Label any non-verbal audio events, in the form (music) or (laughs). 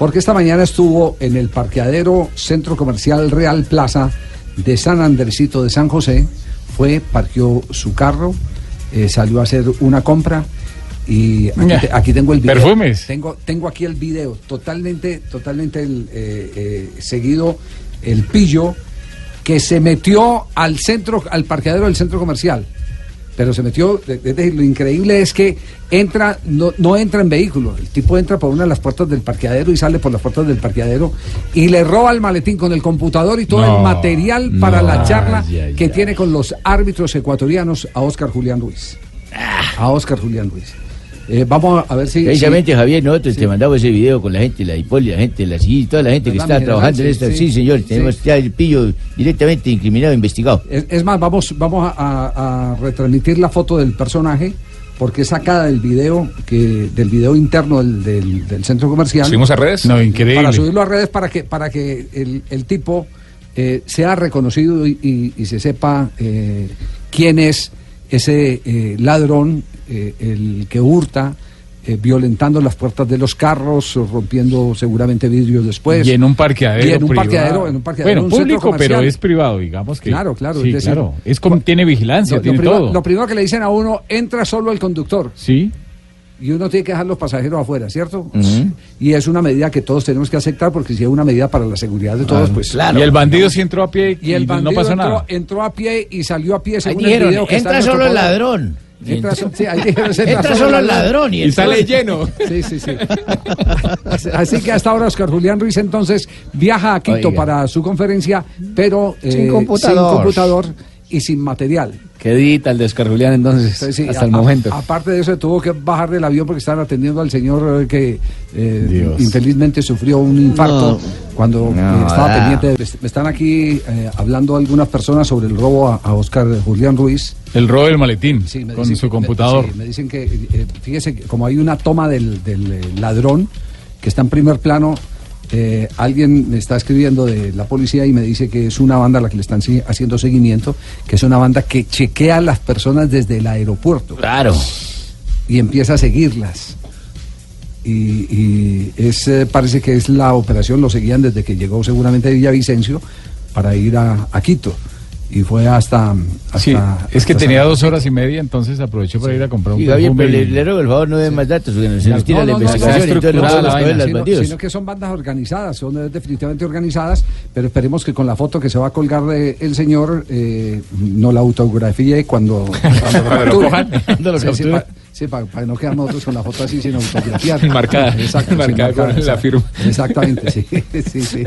Porque esta mañana estuvo en el parqueadero Centro Comercial Real Plaza de San Andresito de San José. Fue, parqueó su carro, eh, salió a hacer una compra. Y aquí, te- aquí tengo el video. Perfumes. Tengo, tengo aquí el video. Totalmente, totalmente el, eh, eh, seguido el pillo que se metió al centro, al parqueadero del centro comercial. Pero se metió, es decir, lo increíble es que entra, no, no entra en vehículo. El tipo entra por una de las puertas del parqueadero y sale por las puertas del parqueadero y le roba el maletín con el computador y todo No, el material para no. la charla que tiene con los árbitros ecuatorianos a Oscar Julián Ruiz. A Oscar Julián Ruiz. Eh, vamos a ver si. Precisamente, si- Javier, nosotros Sí. te mandamos ese video con la gente, la Hipólita, la gente, la CIGI, toda la gente que ¿Verdad, está trabajando en esto. Sí, señor, Sí. tenemos ya el pillo directamente incriminado, investigado. Es, es más, vamos, vamos a, a- a retransmitir la foto del personaje porque es sacada del video que del video interno del, del- del centro comercial. ¿Subimos a redes? No, increíble. Para subirlo a redes para que para que el, el tipo eh, sea reconocido y, y- y se sepa eh, quién es ese eh, ladrón, eh, el que hurta. eh, violentando las puertas de los carros, rompiendo seguramente vidrios después. y en un parqueadero. Y en un privado. parqueadero, en un parqueadero, Bueno, un público, pero es privado, digamos que. Claro, claro, Sí, es decir, claro. Es como, tiene vigilancia, Lo, lo tiene primero, todo. lo primero que le dicen a uno, entra solo el conductor. Sí. Y uno tiene que dejar los pasajeros afuera, ¿cierto? Y es una medida que todos tenemos que aceptar porque si es una medida para la seguridad de todos, pues... Y el bandido sí entró a pie y, Y el bandido no pasó entró, nada. entró a pie y salió a pie Ahí según dijeron, el video que está en entra solo el poder. ladrón. Entra, so- sí, ahí dijeron, Entra solo el ladrón y, sale lleno. Sí, sí, sí. Así que hasta ahora Oscar Julián Ruiz entonces viaja a Quito Oiga. para su conferencia, pero eh, Sin computador. sin computador y sin material. Qué dita el de Oscar Julián entonces, Sí, sí, hasta a- el a- momento. aparte de eso, tuvo que bajar del avión porque estaban atendiendo al señor eh, que eh, infelizmente sufrió un infarto cuando eh, No, estaba da. pendiente. Me están aquí eh, hablando algunas personas sobre el robo a, a Oscar Julián Ruiz. El robo del maletín Sí, me con dicen su computador. Me, sí, me dicen que, eh, fíjese, que como hay una toma del, del, eh, ladrón que está en primer plano, eh, alguien me está escribiendo de la policía y me dice que es una banda a la que le están si- haciendo seguimiento, que es una banda que chequea a las personas desde el aeropuerto Claro. y empieza a seguirlas. Y, y es, eh, parece que es la operación, lo seguían desde que llegó seguramente de Villavicencio para ir a, a Quito. Y fue hasta... hasta Sí, es que hasta tenía dos horas y media, entonces aprovechó para ir a comprar un Y perfume pero le, y- le ruego el favor, no dé más datos, porque se nos tira No, la no, no, investigación no, y la coger vaina, sino, sino que son bandas organizadas, son eh, definitivamente organizadas, pero esperemos que con la foto que se va a colgar de el señor eh, no la autografíe cuando, cuando (laughs) lo cojan, cuando lo Sí, sí, capturen. Sí, para no quedar nosotros con la foto así sin autografiar. (laughs) Marcada, Exacto, sí, marcada con la firma. Exactamente, sí, (laughs) sí, sí.